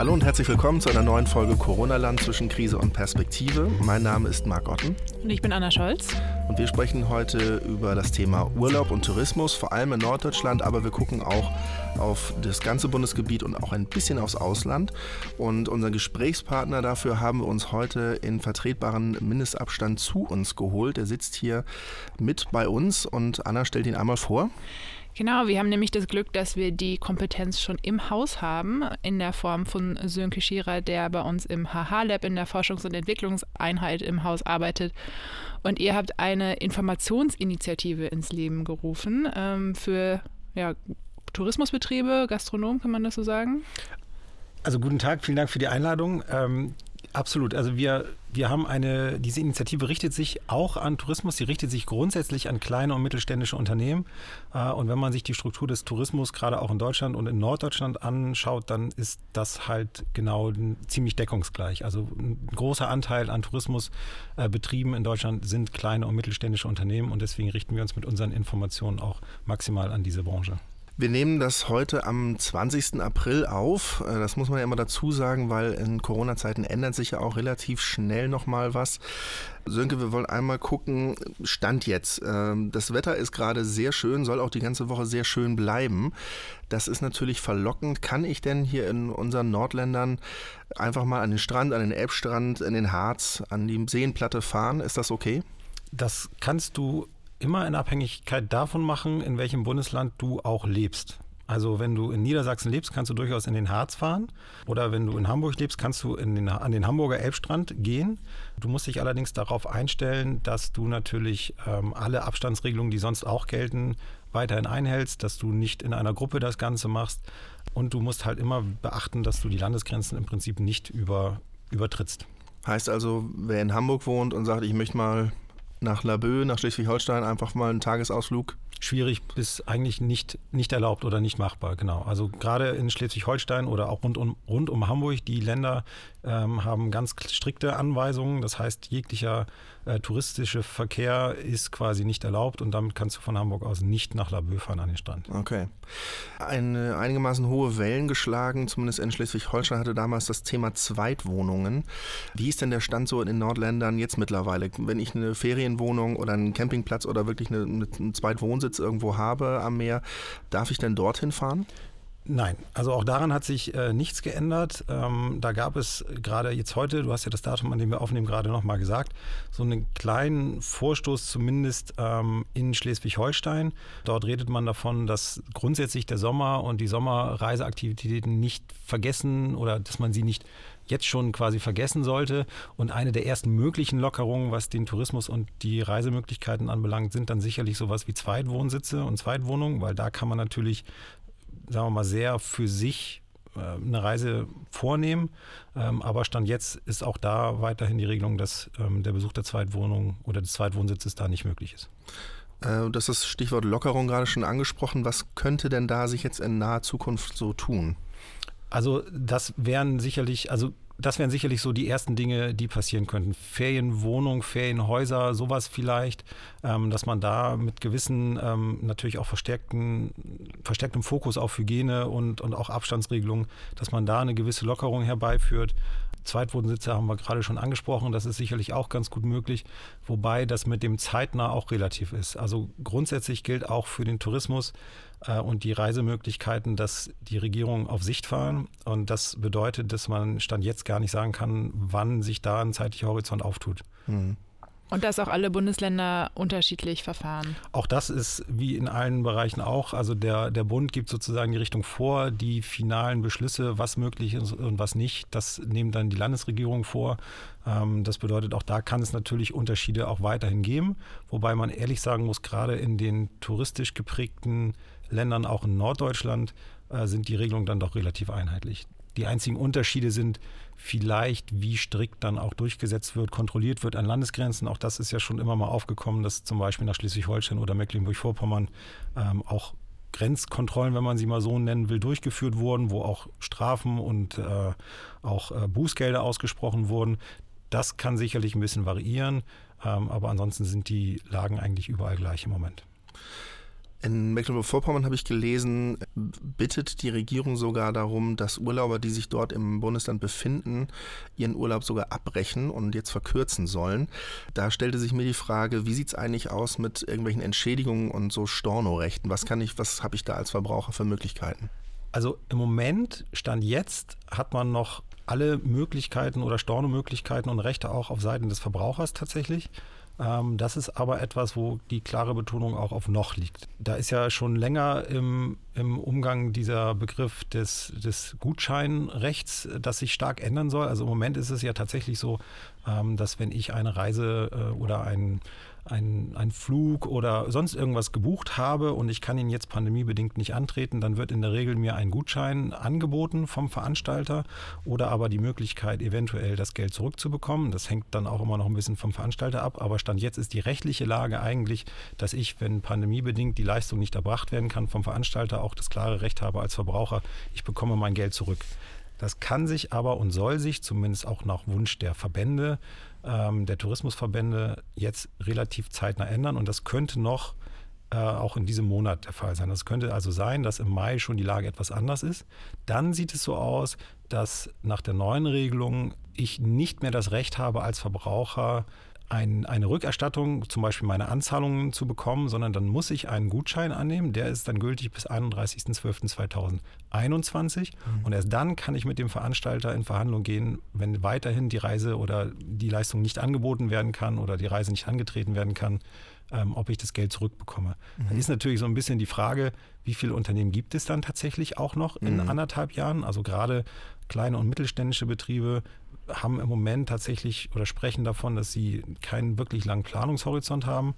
Hallo und herzlich willkommen zu einer neuen Folge Corona-Land zwischen Krise und Perspektive. Mein Name ist Marc Otten. Und ich bin Anna Scholz. Und wir sprechen heute über das Thema Urlaub und Tourismus, vor allem in Norddeutschland, aber wir gucken auch auf das ganze Bundesgebiet und auch ein bisschen aufs Ausland. Und unseren Gesprächspartner dafür haben wir uns heute in vertretbaren Mindestabstand zu uns geholt. Er sitzt hier mit bei uns und Anna stellt ihn einmal vor. Genau, wir haben nämlich das Glück, dass wir die Kompetenz schon im Haus haben, in der Form von Sönke Schierer, der bei uns im HH-Lab in der Forschungs- und Entwicklungseinheit im Haus arbeitet. Und ihr habt eine Informationsinitiative ins Leben gerufen ähm, für ja, Tourismusbetriebe, Gastronomen, kann man das so sagen? Also guten Tag, vielen Dank für die Einladung. Ähm, Absolut. Also wir, wir haben eine, diese Initiative richtet sich auch an Tourismus, sie richtet sich grundsätzlich an kleine und mittelständische Unternehmen. Äh, und wenn man sich die Struktur des Tourismus gerade auch in Deutschland und in Norddeutschland anschaut, dann ist das halt genau ziemlich deckungsgleich. Also ein großer Anteil an Tourismusbetrieben in Deutschland sind kleine und mittelständische Unternehmen und deswegen richten wir uns mit unseren Informationen auch maximal an diese Branche. Wir nehmen das heute am 20. April auf. Äh, das muss man ja immer dazu sagen, weil in Corona-Zeiten ändert sich ja auch relativ schnell nochmal was. Sönke, wir wollen einmal gucken, Stand jetzt. Ähm, das Wetter ist gerade sehr schön, soll auch die ganze Woche sehr schön bleiben. Das ist natürlich verlockend. Kann ich denn hier in unseren Nordländern einfach mal an den Strand, an den Elbstrand, in den Harz, an die Seenplatte fahren? Ist das okay? Das kannst du immer in Abhängigkeit davon machen, in welchem Bundesland du auch lebst. Also wenn du in Niedersachsen lebst, kannst du durchaus in den Harz fahren. Oder wenn du in Hamburg lebst, kannst du den, an den Hamburger Elbstrand gehen. Du musst dich allerdings darauf einstellen, dass du natürlich ähm, alle Abstandsregelungen, die sonst auch gelten, weiterhin einhältst, dass du nicht in einer Gruppe das Ganze machst. Und du musst halt immer beachten, dass du die Landesgrenzen im Prinzip nicht über, übertrittst. Heißt also, wer in Hamburg wohnt und sagt, ich möchte mal nach Laboe, nach Schleswig-Holstein einfach mal einen Tagesausflug? Schwierig bis eigentlich nicht, nicht erlaubt oder nicht machbar, genau. Also gerade in Schleswig-Holstein oder auch rund um, rund um Hamburg, die Länder ähm, haben ganz strikte Anweisungen. Das heißt, jeglicher äh, touristische Verkehr ist quasi nicht erlaubt und damit kannst du von Hamburg aus nicht nach Laboe fahren an den Strand. Okay. Eine einigermaßen hohe Wellen geschlagen, zumindest in Schleswig-Holstein hatte damals das Thema Zweitwohnungen. Wie ist denn der Stand so in den Nordländern jetzt mittlerweile? Wenn ich eine Ferienwohnung oder einen Campingplatz oder wirklich eine, einen Zweitwohnsitz irgendwo habe am Meer, darf ich denn dorthin fahren? Nein, also auch daran hat sich äh, nichts geändert. Ähm, da gab es gerade jetzt heute, du hast ja das Datum, an dem wir aufnehmen, gerade nochmal gesagt, so einen kleinen Vorstoß zumindest ähm, in Schleswig-Holstein. Dort redet man davon, dass grundsätzlich der Sommer und die Sommerreiseaktivitäten nicht vergessen oder dass man sie nicht jetzt schon quasi vergessen sollte. Und eine der ersten möglichen Lockerungen, was den Tourismus und die Reisemöglichkeiten anbelangt, sind dann sicherlich sowas wie Zweitwohnsitze und Zweitwohnungen, weil da kann man natürlich sagen wir mal, sehr für sich äh, eine Reise vornehmen. Ähm, aber Stand jetzt ist auch da weiterhin die Regelung, dass ähm, der Besuch der Zweitwohnung oder des Zweitwohnsitzes da nicht möglich ist. Äh, das ist Stichwort Lockerung gerade schon angesprochen. Was könnte denn da sich jetzt in naher Zukunft so tun? Also das wären sicherlich, also das wären sicherlich so die ersten Dinge, die passieren könnten. Ferienwohnungen, Ferienhäuser, sowas vielleicht, ähm, dass man da mit gewissen, ähm, natürlich auch verstärkten, verstärktem Fokus auf Hygiene und, und auch Abstandsregelungen, dass man da eine gewisse Lockerung herbeiführt. Zweitwohnsitze haben wir gerade schon angesprochen, das ist sicherlich auch ganz gut möglich, wobei das mit dem zeitnah auch relativ ist. Also grundsätzlich gilt auch für den Tourismus, äh, und die Reisemöglichkeiten, dass die Regierungen auf Sicht fahren. Und das bedeutet, dass man Stand jetzt gar nicht sagen kann, wann sich da ein zeitlicher Horizont auftut. Mhm. Und dass auch alle Bundesländer unterschiedlich verfahren. Auch das ist wie in allen Bereichen auch. Also der, der Bund gibt sozusagen die Richtung vor, die finalen Beschlüsse, was möglich ist und was nicht, das nehmen dann die Landesregierung vor. Ähm, das bedeutet, auch da kann es natürlich Unterschiede auch weiterhin geben. Wobei man ehrlich sagen muss, gerade in den touristisch geprägten Ländern, auch in Norddeutschland, äh, sind die Regelungen dann doch relativ einheitlich. Die einzigen Unterschiede sind vielleicht, wie strikt dann auch durchgesetzt wird, kontrolliert wird an Landesgrenzen. Auch das ist ja schon immer mal aufgekommen, dass zum Beispiel nach Schleswig-Holstein oder Mecklenburg-Vorpommern ähm, auch Grenzkontrollen, wenn man sie mal so nennen will, durchgeführt wurden, wo auch Strafen und äh, auch äh, Bußgelder ausgesprochen wurden. Das kann sicherlich ein bisschen variieren, ähm, aber ansonsten sind die Lagen eigentlich überall gleich im Moment. In Mecklenburg-Vorpommern habe ich gelesen, bittet die Regierung sogar darum, dass Urlauber, die sich dort im Bundesland befinden, ihren Urlaub sogar abbrechen und jetzt verkürzen sollen. Da stellte sich mir die Frage, wie sieht es eigentlich aus mit irgendwelchen Entschädigungen und so Stornorechten? Was kann ich, was habe ich da als Verbraucher für Möglichkeiten? Also im Moment, Stand jetzt, hat man noch alle Möglichkeiten oder Stornomöglichkeiten und Rechte auch auf Seiten des Verbrauchers tatsächlich. Ähm, das ist aber etwas, wo die klare Betonung auch auf noch liegt. Da ist ja schon länger im, im Umgang dieser Begriff des, des Gutscheinrechts, das sich stark ändern soll. Also im Moment ist es ja tatsächlich so, ähm, dass wenn ich eine Reise äh, oder ein einen, einen Flug oder sonst irgendwas gebucht habe und ich kann ihn jetzt pandemiebedingt nicht antreten, dann wird in der Regel mir ein Gutschein angeboten vom Veranstalter oder aber die Möglichkeit, eventuell das Geld zurückzubekommen. Das hängt dann auch immer noch ein bisschen vom Veranstalter ab. Aber Stand jetzt ist die rechtliche Lage eigentlich, dass ich, wenn pandemiebedingt die Leistung nicht erbracht werden kann, vom Veranstalter auch das klare Recht habe als Verbraucher, ich bekomme mein Geld zurück. Das kann sich aber und soll sich, zumindest auch nach Wunsch der Verbände, ähm, der Tourismusverbände, jetzt relativ zeitnah ändern. Und das könnte noch äh, auch in diesem Monat der Fall sein. Das könnte also sein, dass im Mai schon die Lage etwas anders ist. Dann sieht es so aus, dass nach der neuen Regelung ich nicht mehr das Recht habe, als Verbraucher ein, eine Rückerstattung, zum Beispiel meine Anzahlungen zu bekommen, sondern dann muss ich einen Gutschein annehmen. Der ist dann gültig bis 31.12.2021. Mhm. Und erst dann kann ich mit dem Veranstalter in Verhandlung gehen, wenn weiterhin die Reise oder die Leistung nicht angeboten werden kann oder die Reise nicht angetreten werden kann, ähm, ob ich das Geld zurückbekomme. Mhm. Dann ist natürlich so ein bisschen die Frage, wie viele Unternehmen gibt es dann tatsächlich auch noch in mhm. anderthalb Jahren? Also gerade kleine und mittelständische Betriebe haben im Moment tatsächlich oder sprechen davon, dass sie keinen wirklich langen Planungshorizont haben.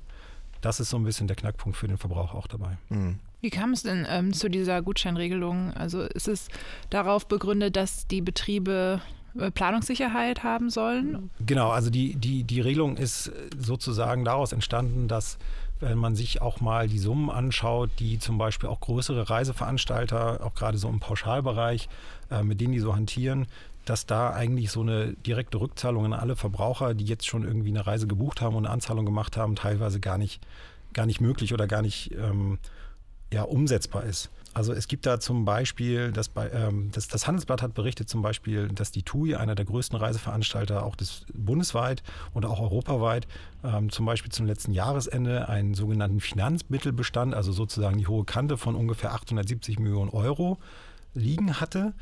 Das ist so ein bisschen der Knackpunkt für den Verbraucher auch dabei. Mhm. Wie kam es denn ähm, zu dieser Gutscheinregelung? Also ist es darauf begründet, dass die Betriebe äh, Planungssicherheit haben sollen? Genau, also die, die, die Regelung ist sozusagen daraus entstanden, dass wenn man sich auch mal die Summen anschaut, die zum Beispiel auch größere Reiseveranstalter, auch gerade so im Pauschalbereich, äh, mit denen die so hantieren, dass da eigentlich so eine direkte Rückzahlung an alle Verbraucher, die jetzt schon irgendwie eine Reise gebucht haben und eine Anzahlung gemacht haben, teilweise gar nicht, gar nicht möglich oder gar nicht ähm, ja, umsetzbar ist. Also es gibt da zum Beispiel, das, ähm, das, das, Handelsblatt hat berichtet zum Beispiel, dass die TUI, einer der größten Reiseveranstalter, auch des, bundesweit oder auch europaweit, ähm, zum Beispiel zum letzten Jahresende einen sogenannten Finanzmittelbestand, also sozusagen die hohe Kante von ungefähr 870 Millionen Euro liegen hatte.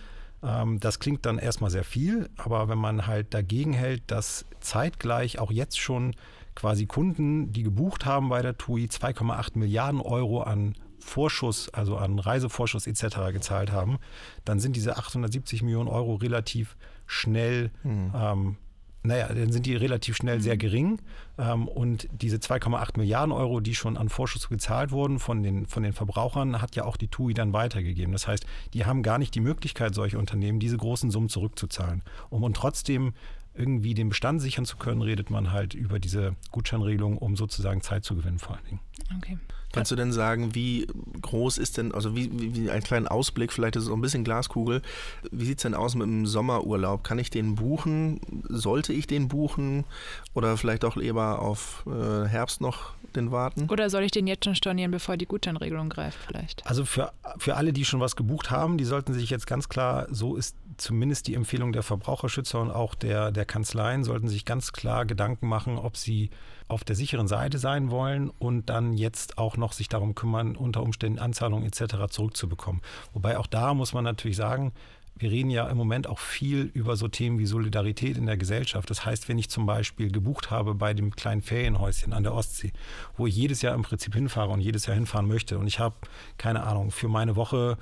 Ähm, das klingt dann erstmal sehr viel, aber wenn man halt dagegen hält, dass zeitgleich auch jetzt schon quasi Kunden, die gebucht haben bei der TUI, 2,8 Milliarden Euro an Vorschuss, also an Reisevorschuss etc. gezahlt haben, dann sind diese 870 Millionen Euro relativ schnell mhm. ähm, naja, dann sind die relativ schnell mhm. sehr gering. Ähm, und diese 2,8 Milliarden Euro, die schon an Vorschuss gezahlt wurden von den, von den Verbrauchern, hat ja auch die TUI dann weitergegeben. Das heißt, die haben gar nicht die Möglichkeit, solche Unternehmen diese großen Summen zurückzuzahlen. Um und trotzdem irgendwie den Bestand sichern zu können, redet man halt über diese Gutscheinregelung, um sozusagen Zeit zu gewinnen vor allen Dingen. Okay. Kannst du denn sagen, wie groß ist denn, also wie, wie, wie einen kleinen Ausblick, vielleicht ist es auch ein bisschen Glaskugel, wie sieht es denn aus mit dem Sommerurlaub? Kann ich den buchen? Sollte ich den buchen? Oder vielleicht auch lieber auf äh, Herbst noch den warten? Oder soll ich den jetzt schon stornieren, bevor die Gutscheinregelung greift vielleicht? Also für, für alle, die schon was gebucht haben, die sollten sich jetzt ganz klar, so ist zumindest die Empfehlung der Verbraucherschützer und auch der, der Kanzleien, sollten sich ganz klar Gedanken machen, ob sie auf der sicheren Seite sein wollen und dann jetzt auch noch sich darum kümmern, unter Umständen Anzahlungen etc. zurückzubekommen. Wobei auch da muss man natürlich sagen, wir reden ja im Moment auch viel über so Themen wie Solidarität in der Gesellschaft. Das heißt, wenn ich zum Beispiel gebucht habe bei dem kleinen Ferienhäuschen an der Ostsee, wo ich jedes Jahr im Prinzip hinfahre und jedes Jahr hinfahren möchte und ich habe, keine Ahnung, für meine Woche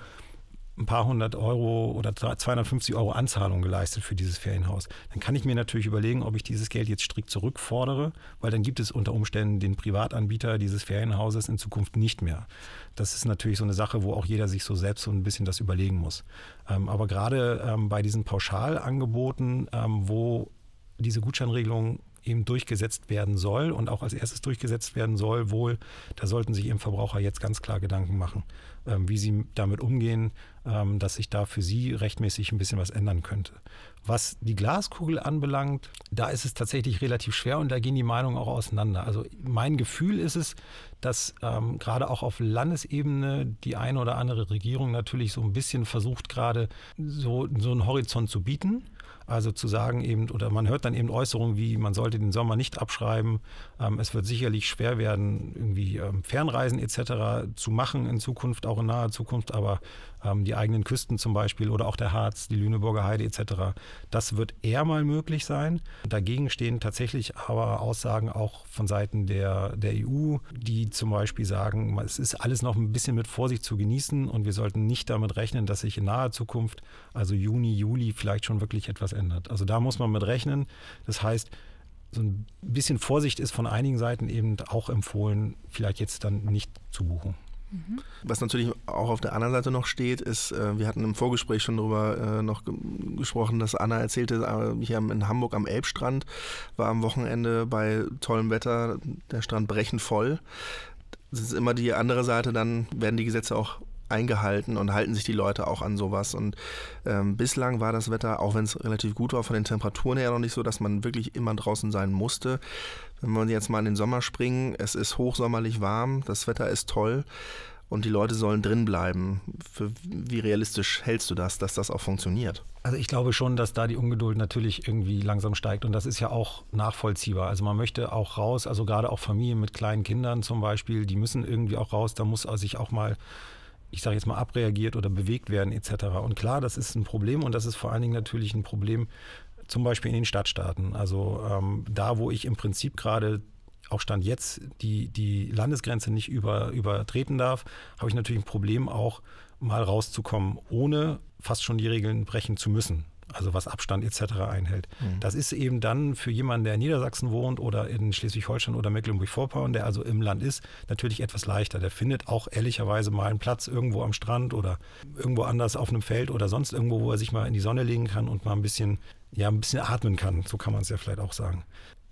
ein paar hundert Euro oder 250 Euro Anzahlung geleistet für dieses Ferienhaus. Dann kann ich mir natürlich überlegen, ob ich dieses Geld jetzt strikt zurückfordere, weil dann gibt es unter Umständen den Privatanbieter dieses Ferienhauses in Zukunft nicht mehr. Das ist natürlich so eine Sache, wo auch jeder sich so selbst so ein bisschen das überlegen muss. Ähm, aber gerade ähm, bei diesen Pauschalangeboten, ähm, wo diese Gutscheinregelung eben durchgesetzt werden soll und auch als erstes durchgesetzt werden soll, wohl, da sollten sich eben Verbraucher jetzt ganz klar Gedanken machen, ähm, wie sie damit umgehen, ähm, dass sich da für sie rechtmäßig ein bisschen was ändern könnte. Was die Glaskugel anbelangt, da ist es tatsächlich relativ schwer und da gehen die Meinungen auch auseinander. Also mein Gefühl ist es, dass ähm, gerade auch auf Landesebene die eine oder andere Regierung natürlich so ein bisschen versucht, gerade so, so einen Horizont zu bieten. Also zu sagen eben, oder man hört dann eben Äußerungen wie, man sollte den Sommer nicht abschreiben. Ähm, es wird sicherlich schwer werden, irgendwie ähm, Fernreisen etc. zu machen in Zukunft, auch in naher Zukunft, aber ähm, die eigenen Küsten zum Beispiel oder auch der Harz, die Lüneburger Heide etc. Das wird eher mal möglich sein. Dagegen stehen tatsächlich aber Aussagen auch von Seiten der, der EU, die zum Beispiel sagen, es ist alles noch ein bisschen mit Vorsicht zu genießen und wir sollten nicht damit rechnen, dass sich in naher Zukunft, also Juni, Juli, vielleicht schon wirklich etwas ändert. Also da muss man mit rechnen. Das heißt, so ein bisschen Vorsicht ist von einigen Seiten eben auch empfohlen, vielleicht jetzt dann nicht zu buchen. Was natürlich auch auf der anderen Seite noch steht, ist, äh, wir hatten im Vorgespräch schon darüber äh, noch gesprochen, dass Anna erzählte, äh, hier in Hamburg am Elbstrand war am Wochenende bei tollem Wetter der Strand brechend voll. Das ist immer die andere Seite, dann werden die Gesetze auch eingehalten und halten sich die Leute auch an sowas. Und ähm, bislang war das Wetter, auch wenn es relativ gut war, von den Temperaturen her noch nicht so, dass man wirklich immer draußen sein musste. Wenn wir jetzt mal in den Sommer springen, es ist hochsommerlich warm, das Wetter ist toll und die Leute sollen drin bleiben. Für, wie realistisch hältst du das, dass das auch funktioniert? Also ich glaube schon, dass da die Ungeduld natürlich irgendwie langsam steigt und das ist ja auch nachvollziehbar. Also man möchte auch raus, also gerade auch Familien mit kleinen Kindern zum Beispiel, die müssen irgendwie auch raus, da muss sich auch mal ich sage jetzt mal, abreagiert oder bewegt werden etc. Und klar, das ist ein Problem und das ist vor allen Dingen natürlich ein Problem zum Beispiel in den Stadtstaaten. Also ähm, da, wo ich im Prinzip gerade auch Stand jetzt die, die Landesgrenze nicht über, übertreten darf, habe ich natürlich ein Problem auch mal rauszukommen, ohne fast schon die Regeln brechen zu müssen also was Abstand etc. einhält. Mhm. Das ist eben dann für jemanden, der in Niedersachsen wohnt oder in Schleswig-Holstein oder Mecklenburg-Vorpommern, der also im Land ist, natürlich etwas leichter. Der findet auch ehrlicherweise mal einen Platz irgendwo am Strand oder irgendwo anders auf einem Feld oder sonst irgendwo, wo er sich mal in die Sonne legen kann und mal ein bisschen, ja, ein bisschen atmen kann. So kann man es ja vielleicht auch sagen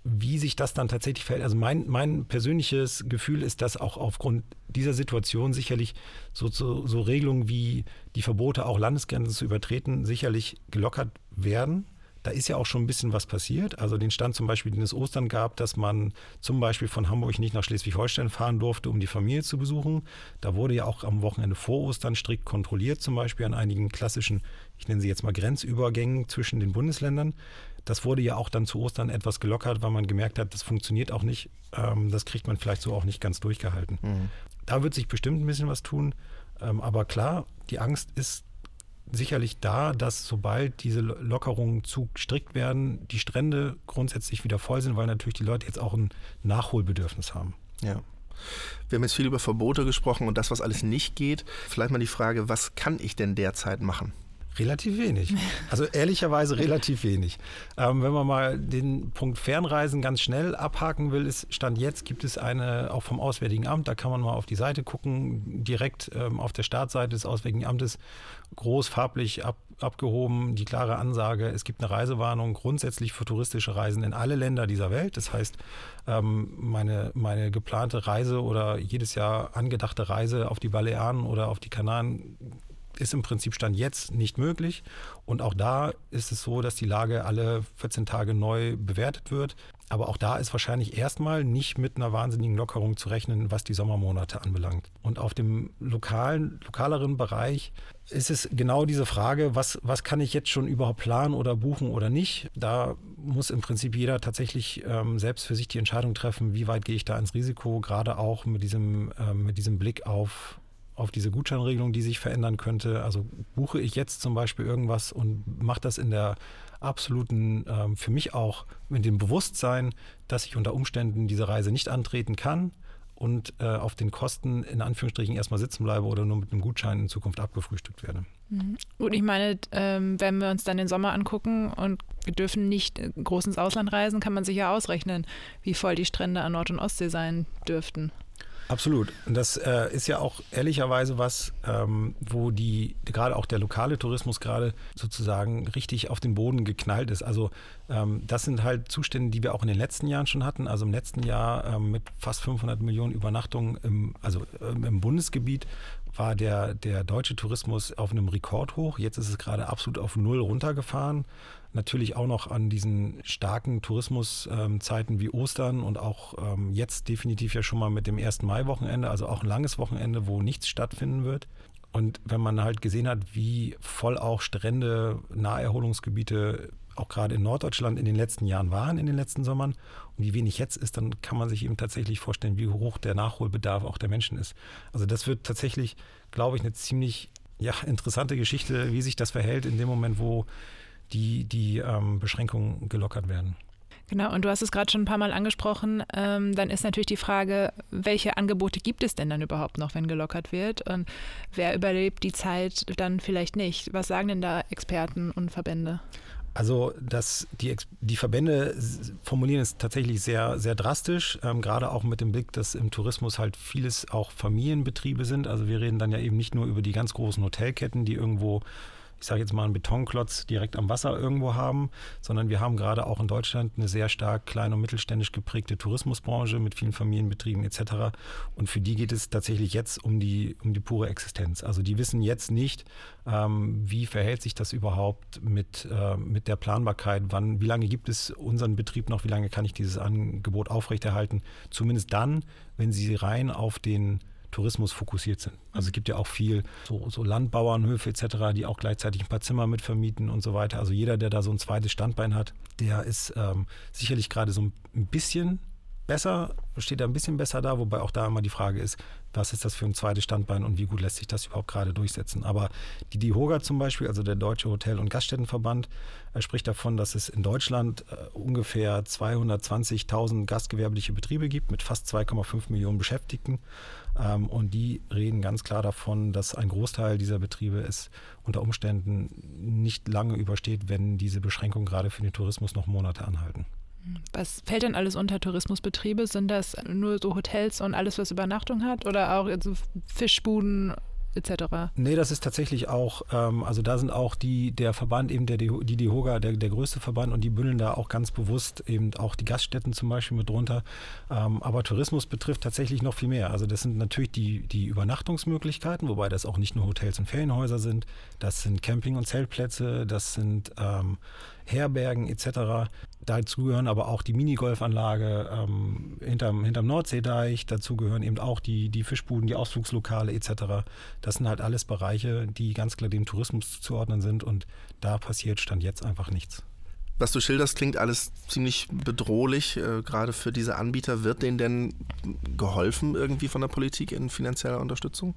wie sich das dann tatsächlich verhält. Also mein, mein persönliches Gefühl ist, dass auch aufgrund dieser Situation sicherlich so, so, so Regelungen wie die Verbote, auch Landesgrenzen zu übertreten, sicherlich gelockert werden. Da ist ja auch schon ein bisschen was passiert. Also den Stand zum Beispiel, den es Ostern gab, dass man zum Beispiel von Hamburg nicht nach Schleswig-Holstein fahren durfte, um die Familie zu besuchen. Da wurde ja auch am Wochenende vor Ostern strikt kontrolliert, zum Beispiel an einigen klassischen, ich nenne sie jetzt mal Grenzübergängen zwischen den Bundesländern. Das wurde ja auch dann zu Ostern etwas gelockert, weil man gemerkt hat, das funktioniert auch nicht. Ähm, das kriegt man vielleicht so auch nicht ganz durchgehalten. Mhm. Da wird sich bestimmt ein bisschen was tun. Ähm, aber klar, die Angst ist sicherlich da, dass sobald diese Lockerungen zu strikt werden, die Strände grundsätzlich wieder voll sind, weil natürlich die Leute jetzt auch ein Nachholbedürfnis haben. Ja. Wir haben jetzt viel über Verbote gesprochen und das, was alles nicht geht. Vielleicht mal die Frage, was kann ich denn derzeit machen? Relativ wenig. Also ehrlicherweise relativ wenig. Ähm, wenn man mal den Punkt Fernreisen ganz schnell abhaken will, ist Stand jetzt gibt es eine, auch vom Auswärtigen Amt, da kann man mal auf die Seite gucken, direkt ähm, auf der Startseite des Auswärtigen Amtes, groß farblich ab, abgehoben, die klare Ansage, es gibt eine Reisewarnung grundsätzlich für touristische Reisen in alle Länder dieser Welt. Das heißt, ähm, meine, meine geplante Reise oder jedes Jahr angedachte Reise auf die Balearen oder auf die Kanaren ist im Prinzip Stand jetzt nicht möglich. Und auch da ist es so, dass die Lage alle 14 Tage neu bewertet wird. Aber auch da ist wahrscheinlich erstmal nicht mit einer wahnsinnigen Lockerung zu rechnen, was die Sommermonate anbelangt. Und auf dem lokalen, lokaleren Bereich ist es genau diese Frage, was, was kann ich jetzt schon überhaupt planen oder buchen oder nicht? Da muss im Prinzip jeder tatsächlich ähm, selbst für sich die Entscheidung treffen, wie weit gehe ich da ins Risiko, gerade auch mit diesem, ähm, mit diesem Blick auf auf diese Gutscheinregelung, die sich verändern könnte. Also buche ich jetzt zum Beispiel irgendwas und mache das in der absoluten, ähm, für mich auch mit dem Bewusstsein, dass ich unter Umständen diese Reise nicht antreten kann und äh, auf den Kosten in Anführungsstrichen erstmal sitzen bleibe oder nur mit einem Gutschein in Zukunft abgefrühstückt werde. Mhm. Gut, ich meine, ähm, wenn wir uns dann den Sommer angucken und wir dürfen nicht groß ins Ausland reisen, kann man sich ja ausrechnen, wie voll die Strände an Nord- und Ostsee sein dürften. Absolut. Und das äh, ist ja auch ehrlicherweise was, ähm, wo die gerade auch der lokale Tourismus gerade sozusagen richtig auf den Boden geknallt ist. Also ähm, das sind halt Zustände, die wir auch in den letzten Jahren schon hatten. Also im letzten Jahr ähm, mit fast 500 Millionen Übernachtungen im, also ähm, im Bundesgebiet war der, der deutsche Tourismus auf einem Rekordhoch. Jetzt ist es gerade absolut auf Null runtergefahren. Natürlich auch noch an diesen starken Tourismuszeiten ähm, wie Ostern und auch ähm, jetzt definitiv ja schon mal mit dem 1. Mai-Wochenende, also auch ein langes Wochenende, wo nichts stattfinden wird. Und wenn man halt gesehen hat, wie voll auch Strände, Naherholungsgebiete auch gerade in Norddeutschland in den letzten Jahren waren, in den letzten Sommern und wie wenig jetzt ist, dann kann man sich eben tatsächlich vorstellen, wie hoch der Nachholbedarf auch der Menschen ist. Also das wird tatsächlich, glaube ich, eine ziemlich ja, interessante Geschichte, wie sich das verhält in dem Moment, wo die, die ähm, Beschränkungen gelockert werden. Genau, und du hast es gerade schon ein paar Mal angesprochen. Ähm, dann ist natürlich die Frage, welche Angebote gibt es denn dann überhaupt noch, wenn gelockert wird? Und wer überlebt die Zeit dann vielleicht nicht? Was sagen denn da Experten und Verbände? Also das, die, die Verbände formulieren es tatsächlich sehr, sehr drastisch, ähm, gerade auch mit dem Blick, dass im Tourismus halt vieles auch Familienbetriebe sind. Also wir reden dann ja eben nicht nur über die ganz großen Hotelketten, die irgendwo ich sage jetzt mal, einen Betonklotz direkt am Wasser irgendwo haben, sondern wir haben gerade auch in Deutschland eine sehr stark klein- und mittelständisch geprägte Tourismusbranche mit vielen Familienbetrieben etc. Und für die geht es tatsächlich jetzt um die, um die pure Existenz. Also die wissen jetzt nicht, ähm, wie verhält sich das überhaupt mit, äh, mit der Planbarkeit, wann, wie lange gibt es unseren Betrieb noch, wie lange kann ich dieses Angebot aufrechterhalten. Zumindest dann, wenn sie rein auf den Tourismus fokussiert sind. Also es gibt ja auch viel so, so Landbauernhöfe etc., die auch gleichzeitig ein paar Zimmer mitvermieten und so weiter. Also jeder, der da so ein zweites Standbein hat, der ist ähm, sicherlich gerade so ein bisschen besser, steht da ein bisschen besser da, wobei auch da immer die Frage ist, was ist das für ein zweites Standbein und wie gut lässt sich das überhaupt gerade durchsetzen. Aber die DIHOGA zum Beispiel, also der Deutsche Hotel- und Gaststättenverband, er spricht davon, dass es in Deutschland äh, ungefähr 220.000 gastgewerbliche Betriebe gibt mit fast 2,5 Millionen Beschäftigten. Ähm, und die reden ganz klar davon, dass ein Großteil dieser Betriebe es unter Umständen nicht lange übersteht, wenn diese Beschränkungen gerade für den Tourismus noch Monate anhalten. Was fällt denn alles unter Tourismusbetriebe? Sind das nur so Hotels und alles, was Übernachtung hat? Oder auch so Fischbuden, etc. Nee, das ist tatsächlich auch, ähm, also da sind auch die, der Verband, eben der, die DEHOGA, der, der größte Verband und die bündeln da auch ganz bewusst eben auch die Gaststätten zum Beispiel mit drunter. Ähm, aber Tourismus betrifft tatsächlich noch viel mehr. Also das sind natürlich die, die Übernachtungsmöglichkeiten, wobei das auch nicht nur Hotels und Ferienhäuser sind, das sind Camping- und Zeltplätze, das sind ähm, Herbergen etc. Dazu gehören aber auch die Minigolfanlage ähm, hinterm, hinterm Nordseedeich. Dazu gehören eben auch die, die Fischbuden, die Ausflugslokale etc. Das sind halt alles Bereiche, die ganz klar dem Tourismus zuzuordnen sind und da passiert Stand jetzt einfach nichts. Was du schilderst, klingt alles ziemlich bedrohlich, äh, gerade für diese Anbieter. Wird denen denn geholfen irgendwie von der Politik in finanzieller Unterstützung?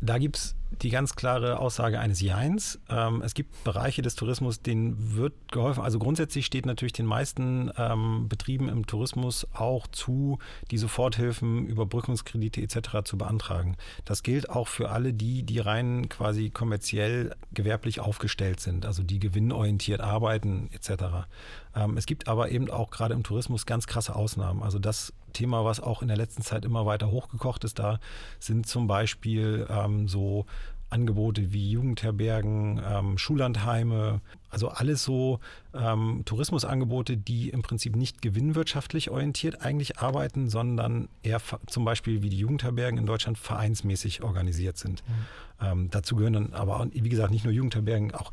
Da gibt es die ganz klare Aussage eines Jeins. Ähm, es gibt Bereiche des Tourismus, denen wird geholfen. Also grundsätzlich steht natürlich den meisten ähm, Betrieben im Tourismus auch zu, die Soforthilfen, Überbrückungskredite etc. zu beantragen. Das gilt auch für alle die, die rein quasi kommerziell gewerblich aufgestellt sind, also die gewinnorientiert arbeiten etc. Ähm, es gibt aber eben auch gerade im Tourismus ganz krasse Ausnahmen. Also das Thema, was auch in der letzten Zeit immer weiter hochgekocht ist, da sind zum Beispiel ähm, so Angebote wie Jugendherbergen, ähm, Schullandheime, also alles so ähm, Tourismusangebote, die im Prinzip nicht gewinnwirtschaftlich orientiert eigentlich arbeiten, sondern eher zum Beispiel wie die Jugendherbergen in Deutschland vereinsmäßig organisiert sind. Mhm. Ähm, dazu gehören dann aber, wie gesagt, nicht nur Jugendherbergen, auch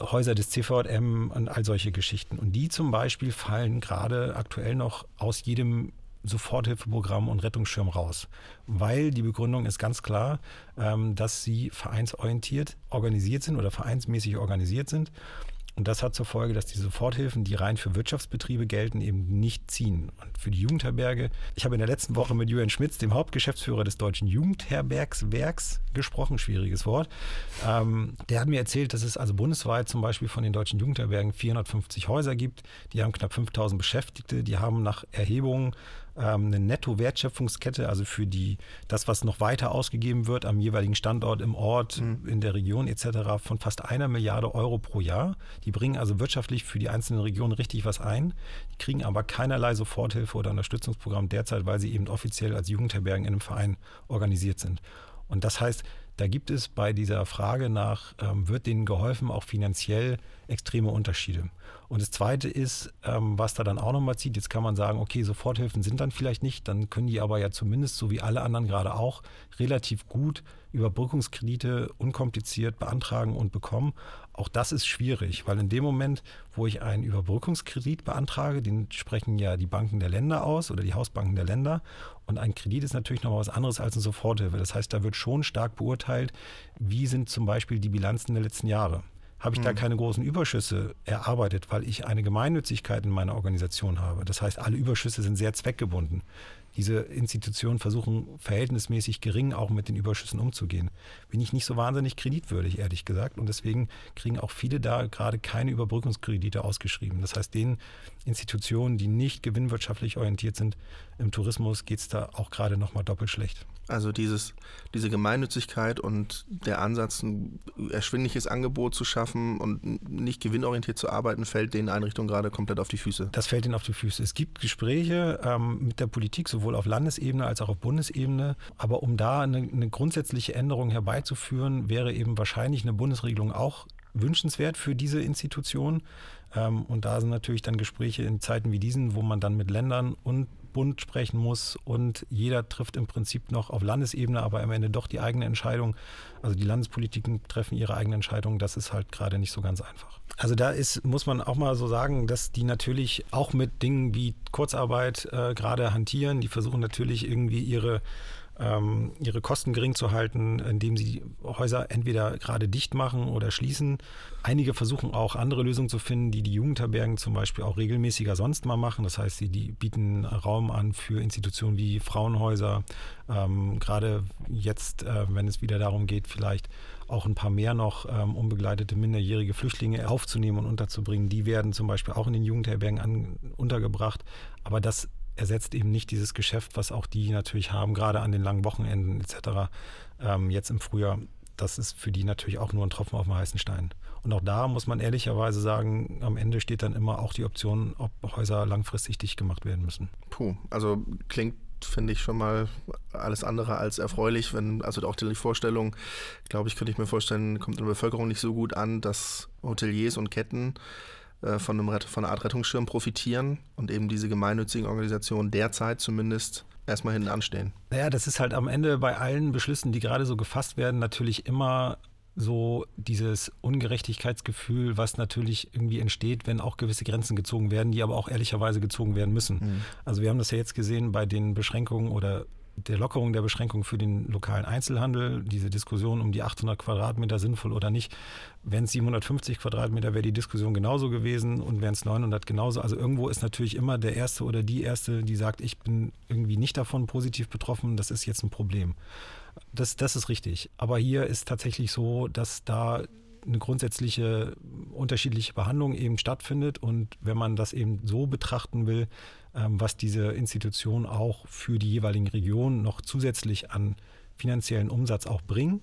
Häuser des CVM und all solche Geschichten. Und die zum Beispiel fallen gerade aktuell noch aus jedem Soforthilfeprogramm und Rettungsschirm raus. Weil die Begründung ist ganz klar, ähm, dass sie vereinsorientiert organisiert sind oder vereinsmäßig organisiert sind und das hat zur Folge, dass die Soforthilfen, die rein für Wirtschaftsbetriebe gelten, eben nicht ziehen. Und für die Jugendherberge, ich habe in der letzten Woche mit Julian Schmitz, dem Hauptgeschäftsführer des Deutschen Jugendherbergswerks, gesprochen, schwieriges Wort. Ähm, der hat mir erzählt, dass es also bundesweit zum Beispiel von den deutschen Jugendherbergen 450 Häuser gibt. Die haben knapp 5000 Beschäftigte. Die haben nach Erhebungen ähm, eine Netto-Wertschöpfungskette, also für die, das, was noch weiter ausgegeben wird am jeweiligen Standort, im Ort, mhm. in der Region etc., von fast einer Milliarde Euro pro Jahr. Die bringen also wirtschaftlich für die einzelnen Regionen richtig was ein, die kriegen aber keinerlei Soforthilfe oder Unterstützungsprogramm derzeit, weil sie eben offiziell als Jugendherbergen in einem Verein organisiert sind. Und das heißt, da gibt es bei dieser Frage nach, ähm, wird denen geholfen, auch finanziell extreme Unterschiede. Und das Zweite ist, ähm, was da dann auch nochmal zieht, jetzt kann man sagen, okay, Soforthilfen sind dann vielleicht nicht, dann können die aber ja zumindest, so wie alle anderen gerade auch, relativ gut Überbrückungskredite unkompliziert beantragen und bekommen. Auch das ist schwierig, weil in dem Moment, wo ich einen Überbrückungskredit beantrage, den sprechen ja die Banken der Länder aus oder die Hausbanken der Länder. Und ein Kredit ist natürlich noch was anderes als eine Soforthilfe. Das heißt, da wird schon stark beurteilt, wie sind zum Beispiel die Bilanzen der letzten Jahre. Habe ich da hm. keine großen Überschüsse erarbeitet, weil ich eine Gemeinnützigkeit in meiner Organisation habe. Das heißt, alle Überschüsse sind sehr zweckgebunden diese Institutionen versuchen verhältnismäßig gering auch mit den Überschüssen umzugehen. Bin ich nicht so wahnsinnig kreditwürdig, ehrlich gesagt. Und deswegen kriegen auch viele da gerade keine Überbrückungskredite ausgeschrieben. Das heißt, den Institutionen, die nicht gewinnwirtschaftlich orientiert sind im Tourismus, geht es da auch gerade nochmal doppelt schlecht. Also dieses, diese Gemeinnützigkeit und der Ansatz, ein erschwingliches Angebot zu schaffen und nicht gewinnorientiert zu arbeiten, fällt den Einrichtungen gerade komplett auf die Füße. Das fällt ihnen auf die Füße. Es gibt Gespräche ähm, mit der Politik, sowohl auf Landesebene als auch auf Bundesebene. Aber um da eine, eine grundsätzliche Änderung herbeizuführen, wäre eben wahrscheinlich eine Bundesregelung auch wünschenswert für diese Institution. Ähm, und da sind natürlich dann Gespräche in Zeiten wie diesen, wo man dann mit Ländern und Bund sprechen muss und jeder trifft im Prinzip noch auf Landesebene, aber am Ende doch die eigene Entscheidung. Also die Landespolitiken treffen ihre eigene Entscheidung. Das ist halt gerade nicht so ganz einfach. Also da ist, muss man auch mal so sagen, dass die natürlich auch mit Dingen wie Kurzarbeit äh, gerade hantieren. Die versuchen natürlich irgendwie ihre ähm, ihre Kosten gering zu halten, indem sie Häuser entweder gerade dicht machen oder schließen. Einige versuchen auch andere Lösungen zu finden, die die Jugendherbergen zum Beispiel auch regelmäßiger sonst mal machen. Das heißt, sie die bieten Raum an für Institutionen wie Frauenhäuser. Ähm, gerade jetzt, äh, wenn es wieder darum geht, vielleicht auch ein paar mehr noch ähm, unbegleitete minderjährige Flüchtlinge aufzunehmen und unterzubringen. Die werden zum Beispiel auch in den Jugendherbergen an, untergebracht. Aber das ersetzt eben nicht dieses Geschäft, was auch die natürlich haben, gerade an den langen Wochenenden etc. Ähm, jetzt im Frühjahr. Das ist für die natürlich auch nur ein Tropfen auf dem heißen Stein. Und auch da muss man ehrlicherweise sagen, am Ende steht dann immer auch die Option, ob Häuser langfristig dicht gemacht werden müssen. Puh, also klingt finde ich schon mal alles andere als erfreulich, wenn, also auch die Vorstellung, glaube ich, könnte ich mir vorstellen, kommt in der Bevölkerung nicht so gut an, dass Hoteliers und Ketten äh, von, einem, von einer Art Rettungsschirm profitieren und eben diese gemeinnützigen Organisationen derzeit zumindest erstmal hinten anstehen. Naja, das ist halt am Ende bei allen Beschlüssen, die gerade so gefasst werden, natürlich immer so dieses Ungerechtigkeitsgefühl, was natürlich irgendwie entsteht, wenn auch gewisse Grenzen gezogen werden, die aber auch ehrlicherweise gezogen werden müssen. Mhm. Also wir haben das ja jetzt gesehen bei den Beschränkungen oder der Lockerung der Beschränkungen für den lokalen Einzelhandel, diese Diskussion um die 800 Quadratmeter sinnvoll oder nicht. Wären es 750 Quadratmeter, wäre die Diskussion genauso gewesen und wären es 900 genauso. Also irgendwo ist natürlich immer der Erste oder die Erste, die sagt, ich bin irgendwie nicht davon positiv betroffen, das ist jetzt ein Problem. Das, das ist richtig. Aber hier ist tatsächlich so, dass da eine grundsätzliche unterschiedliche Behandlung eben stattfindet. Und wenn man das eben so betrachten will, was diese Institutionen auch für die jeweiligen Regionen noch zusätzlich an finanziellen Umsatz auch bringen,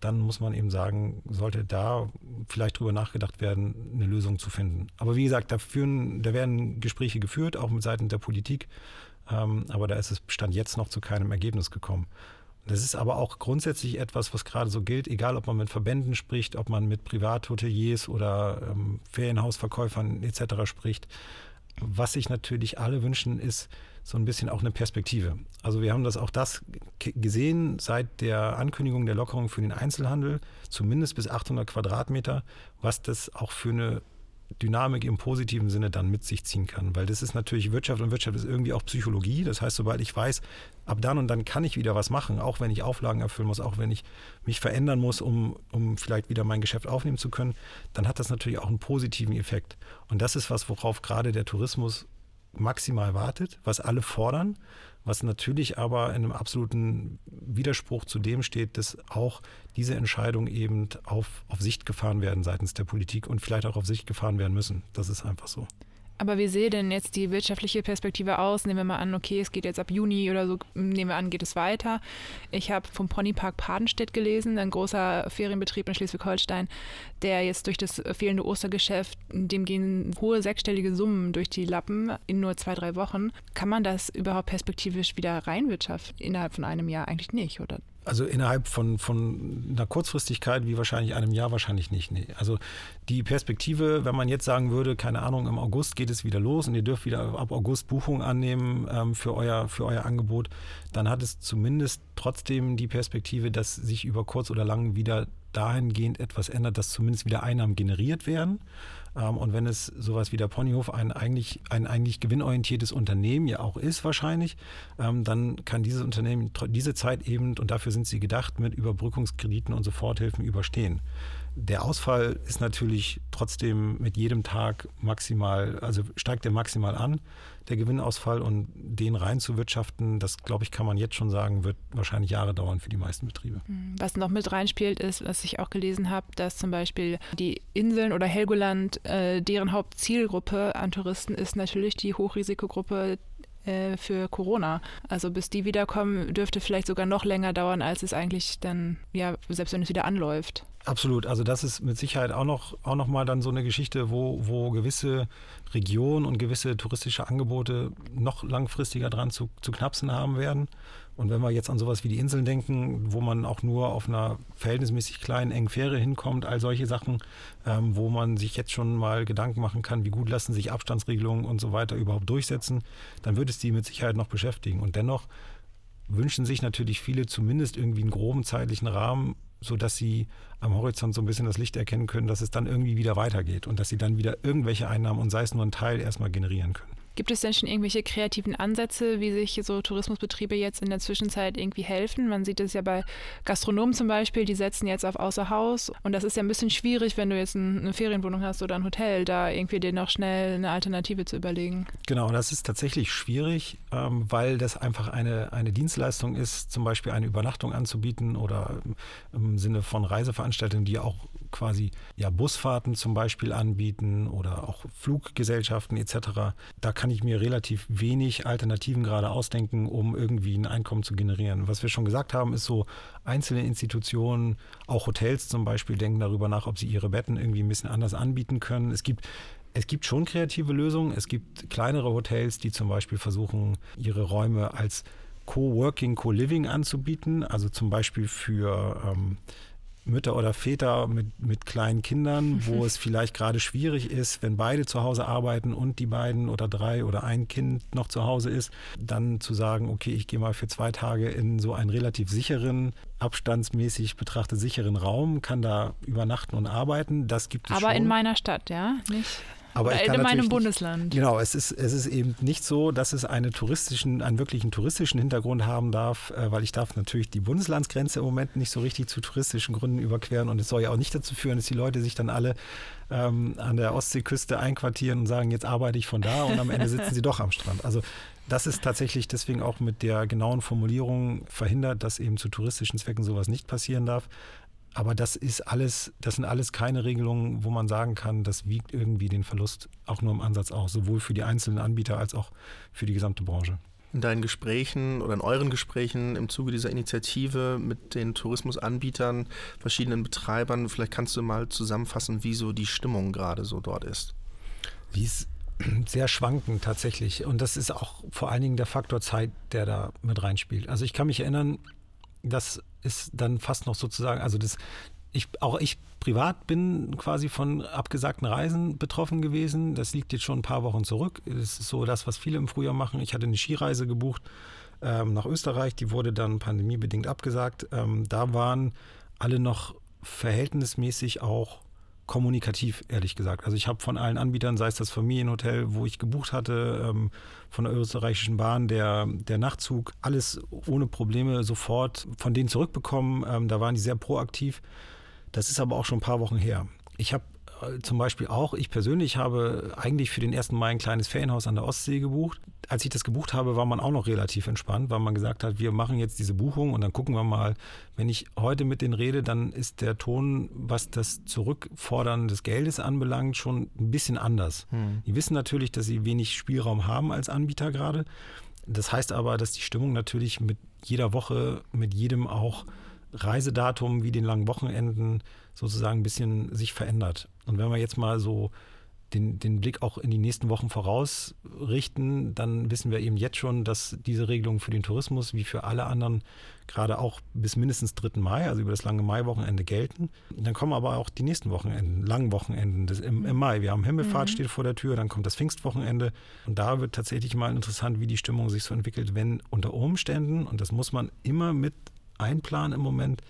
dann muss man eben sagen, sollte da vielleicht drüber nachgedacht werden, eine Lösung zu finden. Aber wie gesagt, da, führen, da werden Gespräche geführt, auch mit Seiten der Politik. Ähm, aber da ist es Stand jetzt noch zu keinem Ergebnis gekommen. Das ist aber auch grundsätzlich etwas, was gerade so gilt, egal ob man mit Verbänden spricht, ob man mit Privathoteliers oder ähm, Ferienhausverkäufern etc. spricht. Was sich natürlich alle wünschen, ist so ein bisschen auch eine Perspektive. Also wir haben das auch das gesehen seit der Ankündigung der Lockerung für den Einzelhandel, zumindest bis 800 Quadratmeter, was das auch für eine Dynamik im positiven Sinne dann mit sich ziehen kann. Weil das ist natürlich Wirtschaft und Wirtschaft ist irgendwie auch Psychologie. Das heißt, sobald ich weiß, ab dann und dann kann ich wieder was machen, auch wenn ich Auflagen erfüllen muss, auch wenn ich mich verändern muss, um, um vielleicht wieder mein Geschäft aufnehmen zu können, dann hat das natürlich auch einen positiven Effekt. Und das ist was, worauf gerade der Tourismus maximal wartet, was alle fordern was natürlich aber in einem absoluten Widerspruch zu dem steht, dass auch diese Entscheidungen eben auf, auf Sicht gefahren werden seitens der Politik und vielleicht auch auf Sicht gefahren werden müssen. Das ist einfach so. Aber wie sehe denn jetzt die wirtschaftliche Perspektive aus? Nehmen wir mal an, okay, es geht jetzt ab Juni oder so, nehmen wir an, geht es weiter. Ich habe vom Ponypark Padenstedt gelesen, ein großer Ferienbetrieb in Schleswig-Holstein, der jetzt durch das fehlende Ostergeschäft, dem gehen hohe sechsstellige Summen durch die Lappen in nur zwei, drei Wochen. Kann man das überhaupt perspektivisch wieder reinwirtschaften? Innerhalb von einem Jahr eigentlich nicht, oder? Also innerhalb von, von einer Kurzfristigkeit wie wahrscheinlich einem Jahr wahrscheinlich nicht. Nee. Also die Perspektive, wenn man jetzt sagen würde, keine Ahnung, im August geht es wieder los und ihr dürft wieder ab August Buchungen annehmen ähm, für, euer, für euer Angebot, dann hat es zumindest trotzdem die Perspektive, dass sich über kurz oder lang wieder dahingehend etwas ändert, dass zumindest wieder Einnahmen generiert werden. Ähm, und wenn es sowas wie der Ponyhof ein eigentlich, ein eigentlich gewinnorientiertes Unternehmen ja auch ist wahrscheinlich, ähm, dann kann dieses Unternehmen diese Zeit eben, und dafür sind sie gedacht, mit Überbrückungskrediten und Soforthilfen überstehen. Der Ausfall ist natürlich trotzdem mit jedem Tag maximal, also steigt der maximal an, der Gewinnausfall und den reinzuwirtschaften, das glaube ich, kann man jetzt schon sagen, wird wahrscheinlich Jahre dauern für die meisten Betriebe. Hm, was noch mit reinspielt, ist, was ich auch gelesen habe, dass zum Beispiel die Inseln oder Helgoland, äh, deren Hauptzielgruppe an Touristen ist natürlich die Hochrisikogruppe äh, für Corona. Also bis die wiederkommen, dürfte vielleicht sogar noch länger dauern, als es eigentlich dann, ja, selbst wenn es wieder anläuft. Absolut. Also das ist mit Sicherheit auch noch, auch noch mal dann so eine Geschichte, wo, wo gewisse Regionen und gewisse touristische Angebote noch langfristiger dran zu, zu knapsen haben werden. Und wenn wir jetzt an sowas wie die Inseln denken, wo man auch nur auf einer verhältnismäßig kleinen, engen Fähre hinkommt, all solche Sachen, ähm, wo man sich jetzt schon mal Gedanken machen kann, wie gut lassen sich Abstandsregelungen und so weiter überhaupt durchsetzen, dann wird es die mit Sicherheit noch beschäftigen. Und dennoch wünschen sich natürlich viele zumindest irgendwie einen groben zeitlichen Rahmen, sodass sie am Horizont so ein bisschen das Licht erkennen können, dass es dann irgendwie wieder weitergeht und dass sie dann wieder irgendwelche Einnahmen und sei es nur ein Teil erstmal generieren können. Gibt es denn schon irgendwelche kreativen Ansätze, wie sich so Tourismusbetriebe jetzt in der Zwischenzeit irgendwie helfen? Man sieht es ja bei Gastronomen zum Beispiel, die setzen jetzt auf Außerhaus. Und das ist ja ein bisschen schwierig, wenn du jetzt eine Ferienwohnung hast oder ein Hotel, da irgendwie dir noch schnell eine Alternative zu überlegen. Genau, das ist tatsächlich schwierig, ähm, weil das einfach eine, eine Dienstleistung ist, zum Beispiel eine Übernachtung anzubieten oder im Sinne von Reiseveranstaltungen, die auch quasi ja, Busfahrten zum Beispiel anbieten oder auch Fluggesellschaften etc. Da kann ich mir relativ wenig Alternativen gerade ausdenken, um irgendwie ein Einkommen zu generieren. Was wir schon gesagt haben, ist so, einzelne Institutionen, auch Hotels zum Beispiel, denken darüber nach, ob sie ihre Betten irgendwie ein bisschen anders anbieten können. Es gibt es gibt schon kreative Lösungen. Es gibt kleinere Hotels, die zum Beispiel versuchen, ihre Räume als Co-working, Co-living anzubieten. Also zum Beispiel für ähm, Mütter oder Väter mit, mit kleinen Kindern, wo es vielleicht gerade schwierig ist, wenn beide zu Hause arbeiten und die beiden oder drei oder ein Kind noch zu Hause ist, dann zu sagen, okay, ich gehe mal für zwei Tage in so einen relativ sicheren, abstandsmäßig betrachtet sicheren Raum, kann da übernachten und arbeiten. Das gibt es Aber schon. in meiner Stadt, ja? Nicht aber ich kann in meinem nicht, Bundesland. Genau, es ist, es ist eben nicht so, dass es eine touristischen, einen wirklichen touristischen Hintergrund haben darf, äh, weil ich darf natürlich die Bundeslandsgrenze im Moment nicht so richtig zu touristischen Gründen überqueren und es soll ja auch nicht dazu führen, dass die Leute sich dann alle ähm, an der Ostseeküste einquartieren und sagen, jetzt arbeite ich von da und am Ende sitzen sie doch am Strand. Also das ist tatsächlich deswegen auch mit der genauen Formulierung verhindert, dass eben zu touristischen Zwecken sowas nicht passieren darf. Aber das ist alles, das sind alles keine Regelungen, wo man sagen kann, das wiegt irgendwie den Verlust auch nur im Ansatz aus, sowohl für die einzelnen Anbieter als auch für die gesamte Branche. In deinen Gesprächen oder in euren Gesprächen im Zuge dieser Initiative mit den Tourismusanbietern, verschiedenen Betreibern, vielleicht kannst du mal zusammenfassen, wie so die Stimmung gerade so dort ist. Wie es sehr schwankend tatsächlich. Und das ist auch vor allen Dingen der Faktor Zeit, der da mit reinspielt. Also ich kann mich erinnern, das ist dann fast noch sozusagen, also das, ich, auch ich privat bin quasi von abgesagten Reisen betroffen gewesen. Das liegt jetzt schon ein paar Wochen zurück. Das ist so das, was viele im Frühjahr machen. Ich hatte eine Skireise gebucht ähm, nach Österreich, die wurde dann pandemiebedingt abgesagt. Ähm, da waren alle noch verhältnismäßig auch kommunikativ, ehrlich gesagt. Also ich habe von allen Anbietern, sei es das Familienhotel, wo ich gebucht hatte, ähm, von der österreichischen Bahn, der, der Nachtzug, alles ohne Probleme sofort von denen zurückbekommen. Ähm, da waren die sehr proaktiv. Das ist aber auch schon ein paar Wochen her. Ich habe zum Beispiel auch, ich persönlich habe eigentlich für den 1. Mai ein kleines Ferienhaus an der Ostsee gebucht. Als ich das gebucht habe, war man auch noch relativ entspannt, weil man gesagt hat, wir machen jetzt diese Buchung und dann gucken wir mal. Wenn ich heute mit denen rede, dann ist der Ton, was das Zurückfordern des Geldes anbelangt, schon ein bisschen anders. Hm. Die wissen natürlich, dass sie wenig Spielraum haben als Anbieter gerade. Das heißt aber, dass die Stimmung natürlich mit jeder Woche, mit jedem auch Reisedatum wie den langen Wochenenden sozusagen ein bisschen sich verändert. Und wenn wir jetzt mal so den, den Blick auch in die nächsten Wochen vorausrichten, dann wissen wir eben jetzt schon, dass diese Regelungen für den Tourismus wie für alle anderen gerade auch bis mindestens 3. Mai, also über das lange Mai-Wochenende gelten. Dann kommen aber auch die nächsten Wochenenden, langen Wochenenden des, im, im, Mai. Wir haben Himmelfahrt mhm. steht vor der Tür, dann kommt das Pfingstwochenende und da wird tatsächlich mal interessant, wie die Stimmung sich so entwickelt, wenn unter Umständen, und das muss man immer mit einplanen im Moment,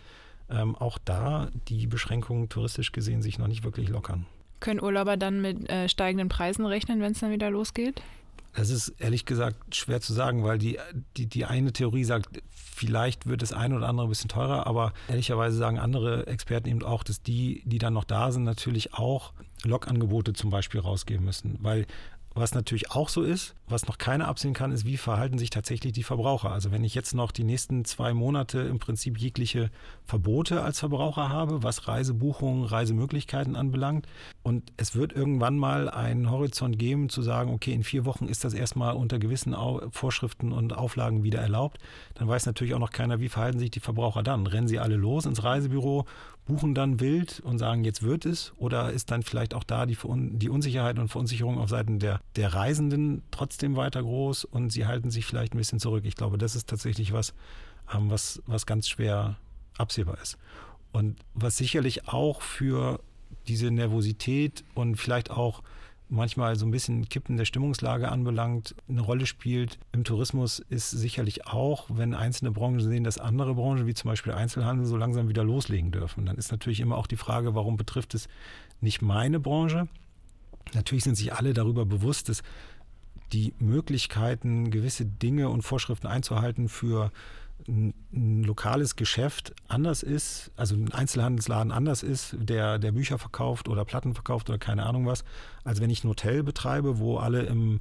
ähm, auch da die Beschränkungen touristisch gesehen sich noch nicht wirklich lockern. Können Urlauber dann mit äh, steigenden Preisen rechnen, wenn es dann wieder losgeht? Das ist ehrlich gesagt schwer zu sagen, weil die, die, die eine Theorie sagt, vielleicht wird das eine oder andere ein bisschen teurer, aber ehrlicherweise sagen andere Experten eben auch, dass die, die dann noch da sind, natürlich auch Logangebote zum Beispiel rausgeben müssen. Weil was natürlich auch so ist, was noch keiner absehen kann, ist, wie verhalten sich tatsächlich die Verbraucher. Also wenn ich jetzt noch die nächsten zwei Monate im Prinzip jegliche Verbote als Verbraucher habe, was Reisebuchungen, Reisemöglichkeiten anbelangt, und es wird irgendwann mal einen Horizont geben, zu sagen, okay, in vier Wochen ist das erstmal unter gewissen Vorschriften und Auflagen wieder erlaubt, dann weiß natürlich auch noch keiner, wie verhalten sich die Verbraucher dann. Rennen sie alle los ins Reisebüro, buchen dann wild und sagen, jetzt wird es? Oder ist dann vielleicht auch da die, die Unsicherheit und Verunsicherung auf Seiten der, der Reisenden trotzdem weiter groß und sie halten sich vielleicht ein bisschen zurück? Ich glaube, das ist tatsächlich was, ähm, was, was ganz schwer absehbar ist. Und was sicherlich auch für diese Nervosität und vielleicht auch manchmal so ein bisschen Kippen der Stimmungslage anbelangt, eine Rolle spielt. Im Tourismus ist sicherlich auch, wenn einzelne Branchen sehen, dass andere Branchen, wie zum Beispiel Einzelhandel, so langsam wieder loslegen dürfen. Dann ist natürlich immer auch die Frage, warum betrifft es nicht meine Branche? Natürlich sind sich alle darüber bewusst, dass die Möglichkeiten, gewisse Dinge und Vorschriften einzuhalten für ein, lokales Geschäft anders ist, also ein Einzelhandelsladen anders ist, der, der Bücher verkauft oder Platten verkauft oder keine Ahnung was, als wenn ich ein Hotel betreibe, wo alle im,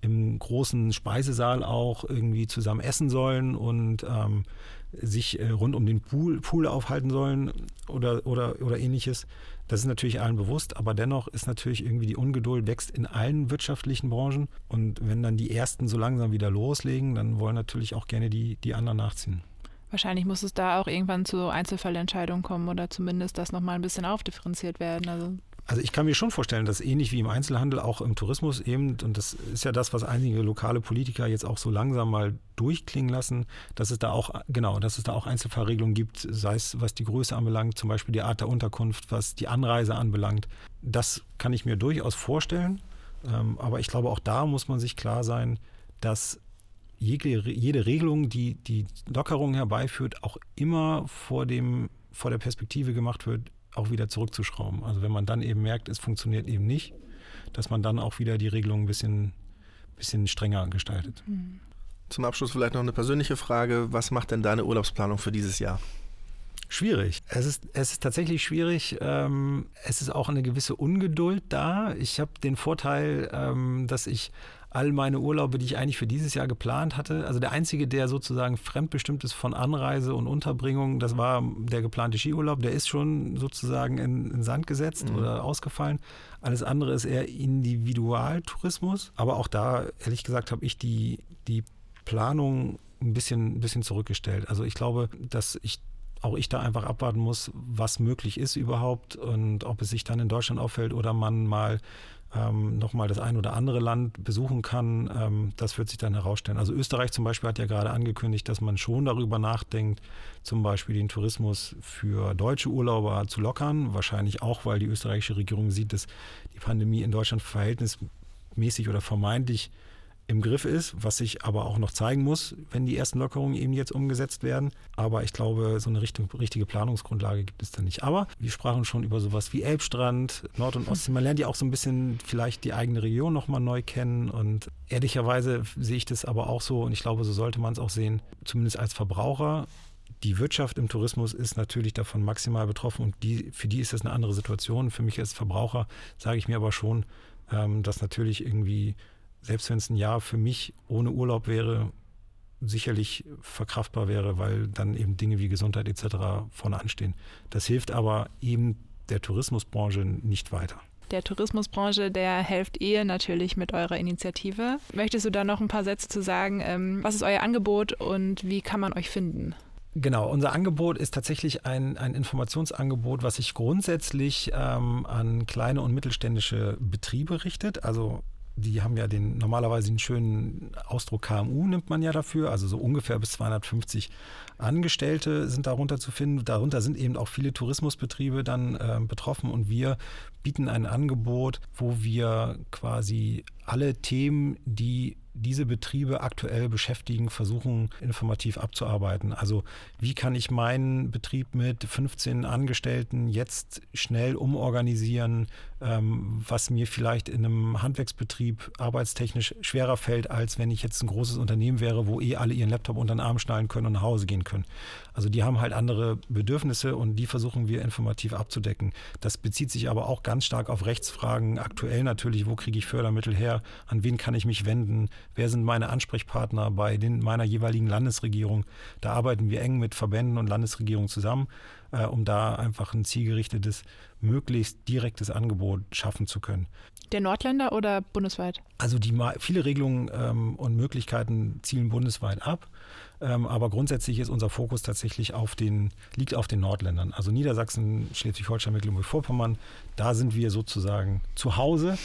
im großen Speisesaal auch irgendwie zusammen essen sollen und ähm, sich äh, rund um den Pool, Pool aufhalten sollen oder, oder, oder ähnliches. Das ist natürlich allen bewusst, aber dennoch ist natürlich irgendwie die Ungeduld wächst in allen wirtschaftlichen Branchen. Und wenn dann die Ersten so langsam wieder loslegen, dann wollen natürlich auch gerne die, die anderen nachziehen. Wahrscheinlich muss es da auch irgendwann zu Einzelfallentscheidungen kommen oder zumindest das nochmal ein bisschen aufdifferenziert werden. Also also ich kann mir schon vorstellen, dass ähnlich wie im Einzelhandel auch im Tourismus eben, und das ist ja das, was einige lokale Politiker jetzt auch so langsam mal durchklingen lassen, dass es da auch, genau, dass es da auch Einzelfallregelungen gibt, sei es was die Größe anbelangt, zum Beispiel die Art der Unterkunft, was die Anreise anbelangt. Das kann ich mir durchaus vorstellen. Ähm, aber ich glaube, auch da muss man sich klar sein, dass jede, jede Regelung, die die Lockerung herbeiführt, auch immer vor dem vor der Perspektive gemacht wird, auch wieder zurückzuschrauben. Also wenn man dann eben merkt, es funktioniert eben nicht, dass man dann auch wieder die Regelung ein bisschen, bisschen strenger gestaltet. Mhm. Zum Abschluss vielleicht noch eine persönliche Frage. Was macht denn deine Urlaubsplanung für dieses Jahr? Schwierig. Es ist, es ist tatsächlich schwierig. Ähm, es ist auch eine gewisse Ungeduld da. Ich habe den Vorteil, ähm, dass ich all meine Urlaube, die ich eigentlich für dieses Jahr geplant hatte. Also der einzige, der sozusagen fremdbestimmt ist von Anreise und Unterbringung, das war der geplante Skiurlaub. Der ist schon sozusagen in, in Sand gesetzt mhm. oder ausgefallen. Alles andere ist eher Individualtourismus. Aber auch da, ehrlich gesagt, habe ich die, die Planung ein bisschen, ein bisschen zurückgestellt. Also ich glaube, dass ich auch ich da einfach abwarten muss, was möglich ist überhaupt und ob es sich dann in Deutschland auffällt oder man mal ähm, nochmal das ein oder andere Land besuchen kann, ähm, das wird sich dann herausstellen. Also Österreich zum Beispiel hat ja gerade angekündigt, dass man schon darüber nachdenkt, zum Beispiel den Tourismus für deutsche Urlauber zu lockern. Wahrscheinlich auch, weil die österreichische Regierung sieht, dass die Pandemie in Deutschland verhältnismäßig oder vermeintlich im Griff ist, was sich aber auch noch zeigen muss, wenn die ersten Lockerungen eben jetzt umgesetzt werden. Aber ich glaube, so eine Richtung, richtige Planungsgrundlage gibt es da nicht. Aber wir sprachen schon über sowas wie Elbstrand, Nord- und Ostsee. Man lernt ja auch so ein bisschen vielleicht die eigene Region nochmal neu kennen. Und ehrlicherweise sehe ich das aber auch so, und ich glaube, so sollte man es auch sehen, zumindest als Verbraucher die Wirtschaft im Tourismus ist natürlich davon maximal betroffen und die, für die ist das eine andere Situation. Für mich als Verbraucher sage ich mir aber schon, ähm, dass natürlich irgendwie, selbst wenn es ein Jahr für mich ohne Urlaub wäre, sicherlich verkraftbar wäre, weil dann eben Dinge wie Gesundheit etc. vorne anstehen. Das hilft aber eben der Tourismusbranche nicht weiter der Tourismusbranche, der helft ihr natürlich mit eurer Initiative. Möchtest du da noch ein paar Sätze zu sagen? Ähm, was ist euer Angebot und wie kann man euch finden? Genau, unser Angebot ist tatsächlich ein, ein Informationsangebot, was sich grundsätzlich ähm, an kleine und mittelständische Betriebe richtet. Also die haben ja den normalerweise einen schönen Ausdruck KMU nimmt man ja dafür, also so ungefähr bis 250 Angestellte sind darunter zu finden. Darunter sind eben auch viele Tourismusbetriebe dann äh, betroffen und wir bieten ein Angebot, wo wir quasi alle Themen, die diese Betriebe aktuell beschäftigen, versuchen informativ abzuarbeiten. Also wie kann ich meinen Betrieb mit 15 Angestellten jetzt schnell umorganisieren, ähm, was mir vielleicht in einem Handwerksbetrieb arbeitstechnisch schwerer fällt, als wenn ich jetzt ein großes Unternehmen wäre, wo eh alle ihren Laptop unter den Arm schnallen können und nach Hause gehen können. Also die haben halt andere Bedürfnisse und die versuchen wir informativ abzudecken. Das bezieht sich aber auch ganz stark auf Rechtsfragen. Aktuell natürlich, wo kriege ich Fördermittel her? An wen kann ich mich wenden? Wer sind meine Ansprechpartner bei den, meiner jeweiligen Landesregierung? Da arbeiten wir eng mit Verbänden und Landesregierungen zusammen, äh, um da einfach ein zielgerichtetes, möglichst direktes Angebot schaffen zu können. Der Nordländer oder bundesweit? Also die viele Regelungen ähm, und Möglichkeiten zielen bundesweit ab. Ähm, aber grundsätzlich ist unser Fokus tatsächlich auf den, liegt auf den Nordländern. Also Niedersachsen, Schleswig-Holstein, Mecklenburg-Vorpommern, da sind wir sozusagen zu Hause.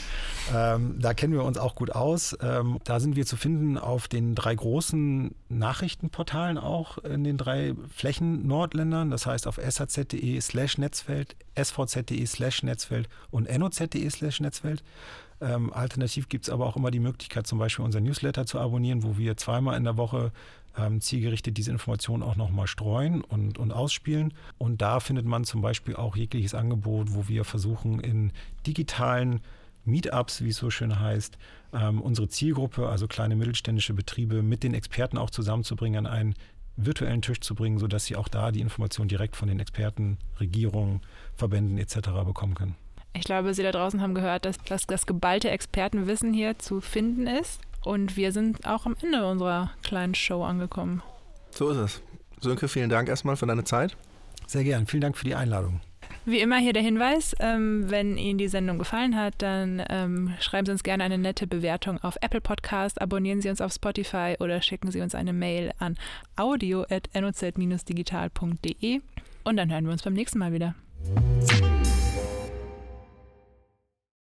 Ähm, da kennen wir uns auch gut aus. Ähm, da sind wir zu finden auf den drei großen Nachrichtenportalen auch in den drei Flächen Nordländern. Das heißt auf shz.de slash Netzfeld, svz.de slash Netzfeld und noz.de slash Netzfeld. Alternativ gibt es aber auch immer die Möglichkeit, zum Beispiel unser Newsletter zu abonnieren, wo wir zweimal in der Woche ähm, zielgerichtet diese Informationen auch nochmal streuen und, und ausspielen. Und da findet man zum Beispiel auch jegliches Angebot, wo wir versuchen, in digitalen Meetups, wie es so schön heißt, ähm, unsere Zielgruppe, also kleine mittelständische Betriebe, mit den Experten auch zusammenzubringen, an einen virtuellen Tisch zu bringen, sodass sie auch da die Informationen direkt von den Experten, Regierungen, Verbänden etc. bekommen können. Ich glaube, Sie da draußen haben gehört, dass, dass das geballte Expertenwissen hier zu finden ist. Und wir sind auch am Ende unserer kleinen Show angekommen. So ist es. Sönke, vielen Dank erstmal für deine Zeit. Sehr gern. Vielen Dank für die Einladung. Wie immer hier der Hinweis, ähm, wenn Ihnen die Sendung gefallen hat, dann ähm, schreiben Sie uns gerne eine nette Bewertung auf Apple Podcast, abonnieren Sie uns auf Spotify oder schicken Sie uns eine Mail an audio.noz-digital.de und dann hören wir uns beim nächsten Mal wieder.